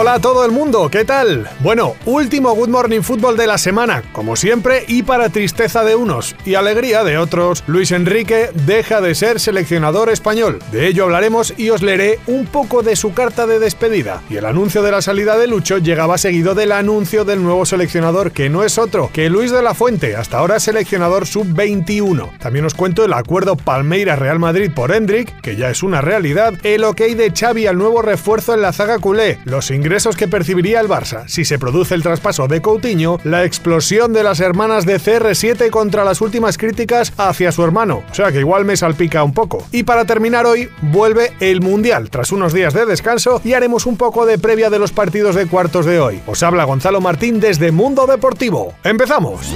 Hola a todo el mundo, ¿qué tal? Bueno, último Good Morning Football de la semana, como siempre, y para tristeza de unos y alegría de otros, Luis Enrique deja de ser seleccionador español. De ello hablaremos y os leeré un poco de su carta de despedida. Y el anuncio de la salida de Lucho llegaba seguido del anuncio del nuevo seleccionador, que no es otro que Luis de la Fuente, hasta ahora seleccionador sub-21. También os cuento el acuerdo Palmeiras-Real Madrid por Hendrik, que ya es una realidad, el ok de Xavi al nuevo refuerzo en la zaga culé, los ingresos ingresos que percibiría el Barça si se produce el traspaso de Coutinho, la explosión de las hermanas de CR7 contra las últimas críticas hacia su hermano, o sea que igual me salpica un poco. Y para terminar hoy, vuelve el Mundial tras unos días de descanso y haremos un poco de previa de los partidos de cuartos de hoy. Os habla Gonzalo Martín desde Mundo Deportivo. ¡Empezamos!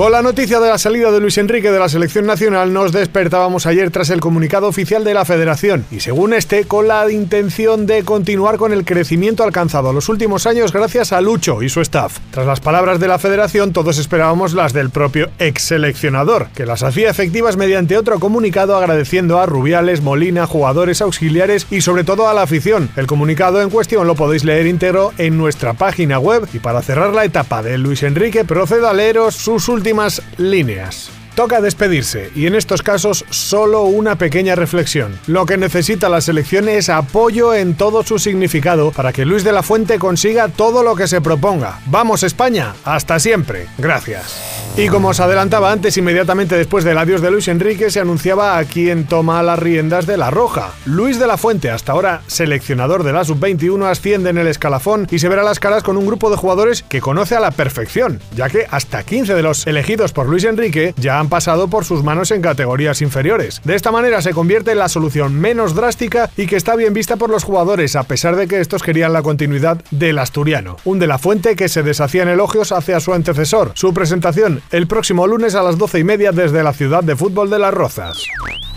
Con la noticia de la salida de Luis Enrique de la selección nacional nos despertábamos ayer tras el comunicado oficial de la federación y según este con la intención de continuar con el crecimiento alcanzado los últimos años gracias a Lucho y su staff. Tras las palabras de la federación todos esperábamos las del propio ex seleccionador, que las hacía efectivas mediante otro comunicado agradeciendo a Rubiales, Molina, jugadores auxiliares y sobre todo a la afición. El comunicado en cuestión lo podéis leer íntegro en nuestra página web y para cerrar la etapa de Luis Enrique procedo a leeros sus últimos últimas líneas. Toca despedirse y en estos casos solo una pequeña reflexión. Lo que necesita la selección es apoyo en todo su significado para que Luis de la Fuente consiga todo lo que se proponga. Vamos España, hasta siempre. Gracias. Y como os adelantaba antes, inmediatamente después del adiós de Luis Enrique, se anunciaba a quien toma las riendas de la Roja. Luis de la Fuente, hasta ahora seleccionador de la Sub-21, asciende en el escalafón y se verá las caras con un grupo de jugadores que conoce a la perfección, ya que hasta 15 de los elegidos por Luis Enrique ya han pasado por sus manos en categorías inferiores. De esta manera se convierte en la solución menos drástica y que está bien vista por los jugadores, a pesar de que estos querían la continuidad del asturiano. Un de la Fuente que se deshacía en elogios hacia su antecesor. Su presentación el próximo lunes a las 12 y media desde la ciudad de fútbol de Las Rozas.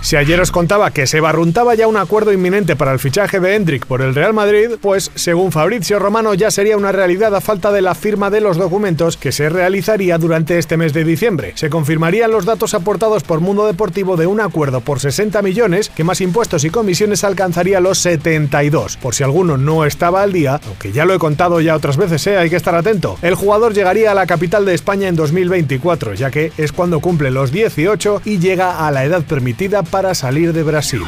Si ayer os contaba que se barruntaba ya un acuerdo inminente para el fichaje de Hendrik por el Real Madrid, pues según Fabrizio Romano ya sería una realidad a falta de la firma de los documentos que se realizaría durante este mes de diciembre. Se confirmarían los datos aportados por Mundo Deportivo de un acuerdo por 60 millones que más impuestos y comisiones alcanzaría los 72. Por si alguno no estaba al día, aunque ya lo he contado ya otras veces, ¿eh? hay que estar atento. El jugador llegaría a la capital de España en 2024, ya que es cuando cumple los 18 y llega a la edad permitida para salir de Brasil.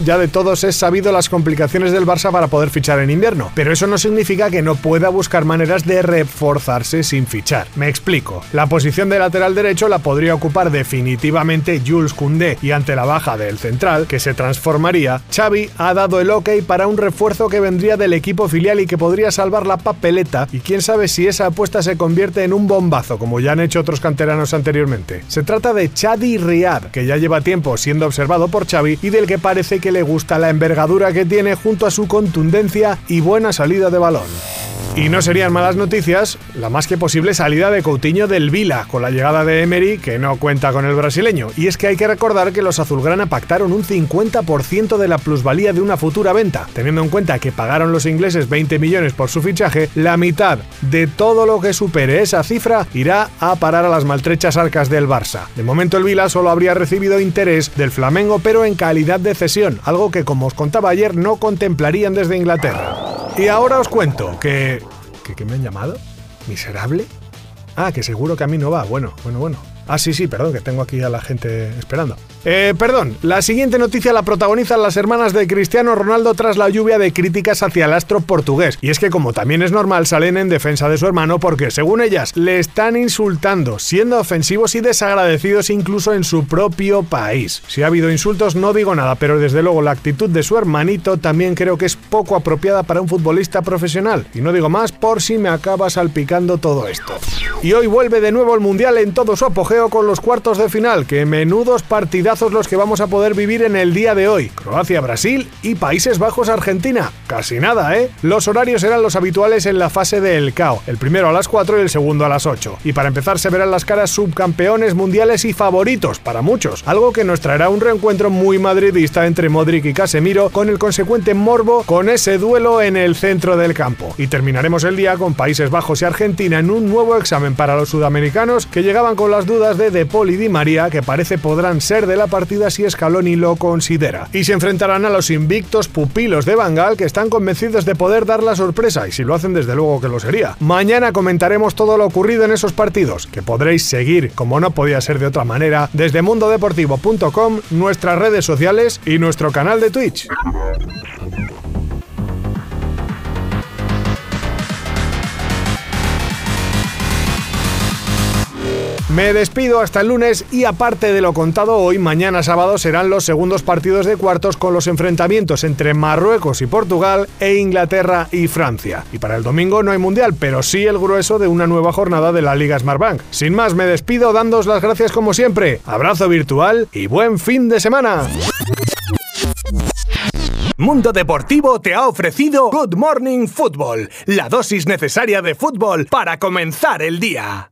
Ya de todos es sabido las complicaciones del Barça para poder fichar en invierno, pero eso no significa que no pueda buscar maneras de reforzarse sin fichar. Me explico. La posición de lateral derecho la podría ocupar definitivamente Jules Koundé y ante la baja del central, que se transformaría, Xavi ha dado el ok para un refuerzo que vendría del equipo filial y que podría salvar la papeleta y quién sabe si esa apuesta se convierte en un bombazo como ya han hecho otros canteranos anteriormente. Se trata de Chadi Riad, que ya lleva tiempo siendo observado por Xavi y del que parece que le gusta la envergadura que tiene junto a su contundencia y buena salida de balón. Y no serían malas noticias la más que posible salida de Coutinho del Vila con la llegada de Emery que no cuenta con el brasileño. Y es que hay que recordar que los azulgrana pactaron un 50% de la plusvalía de una futura venta. Teniendo en cuenta que pagaron los ingleses 20 millones por su fichaje, la mitad de todo lo que supere esa cifra irá a parar a las maltrechas arcas del Barça. De momento el Vila solo habría recibido interés del Flamengo pero en calidad de cesión, algo que como os contaba ayer no contemplarían desde Inglaterra. Y ahora os cuento que... ¿Que, me han llamado? ¿Miserable? Ah, que seguro que a mí no va. Bueno, bueno, bueno. Ah, sí, sí, perdón, que tengo aquí a la gente esperando. Eh, perdón, la siguiente noticia la protagonizan las hermanas de Cristiano Ronaldo tras la lluvia de críticas hacia el astro portugués. Y es que como también es normal, salen en defensa de su hermano porque, según ellas, le están insultando, siendo ofensivos y desagradecidos incluso en su propio país. Si ha habido insultos no digo nada, pero desde luego la actitud de su hermanito también creo que es poco apropiada para un futbolista profesional. Y no digo más por si me acaba salpicando todo esto. Y hoy vuelve de nuevo el Mundial en todo su apogeo con los cuartos de final, que menudos partidazos partidazos los que vamos a poder vivir en el día de hoy. Croacia-Brasil y Países Bajos-Argentina. Casi nada, ¿eh? Los horarios serán los habituales en la fase del CAO, el primero a las 4 y el segundo a las 8. Y para empezar se verán las caras subcampeones mundiales y favoritos para muchos, algo que nos traerá un reencuentro muy madridista entre Modric y Casemiro con el consecuente morbo con ese duelo en el centro del campo. Y terminaremos el día con Países Bajos y Argentina en un nuevo examen para los sudamericanos que llegaban con las dudas de De Paul y Di María que parece podrán ser de partida si Scaloni lo considera. Y se enfrentarán a los invictos pupilos de Bangal que están convencidos de poder dar la sorpresa y si lo hacen desde luego que lo sería. Mañana comentaremos todo lo ocurrido en esos partidos que podréis seguir como no podía ser de otra manera desde mundodeportivo.com, nuestras redes sociales y nuestro canal de Twitch. Me despido hasta el lunes y aparte de lo contado hoy, mañana sábado serán los segundos partidos de cuartos con los enfrentamientos entre Marruecos y Portugal e Inglaterra y Francia. Y para el domingo no hay mundial, pero sí el grueso de una nueva jornada de la Liga Smartbank. Sin más, me despido dándos las gracias como siempre. Abrazo virtual y buen fin de semana. Mundo Deportivo te ha ofrecido Good Morning Football, la dosis necesaria de fútbol para comenzar el día.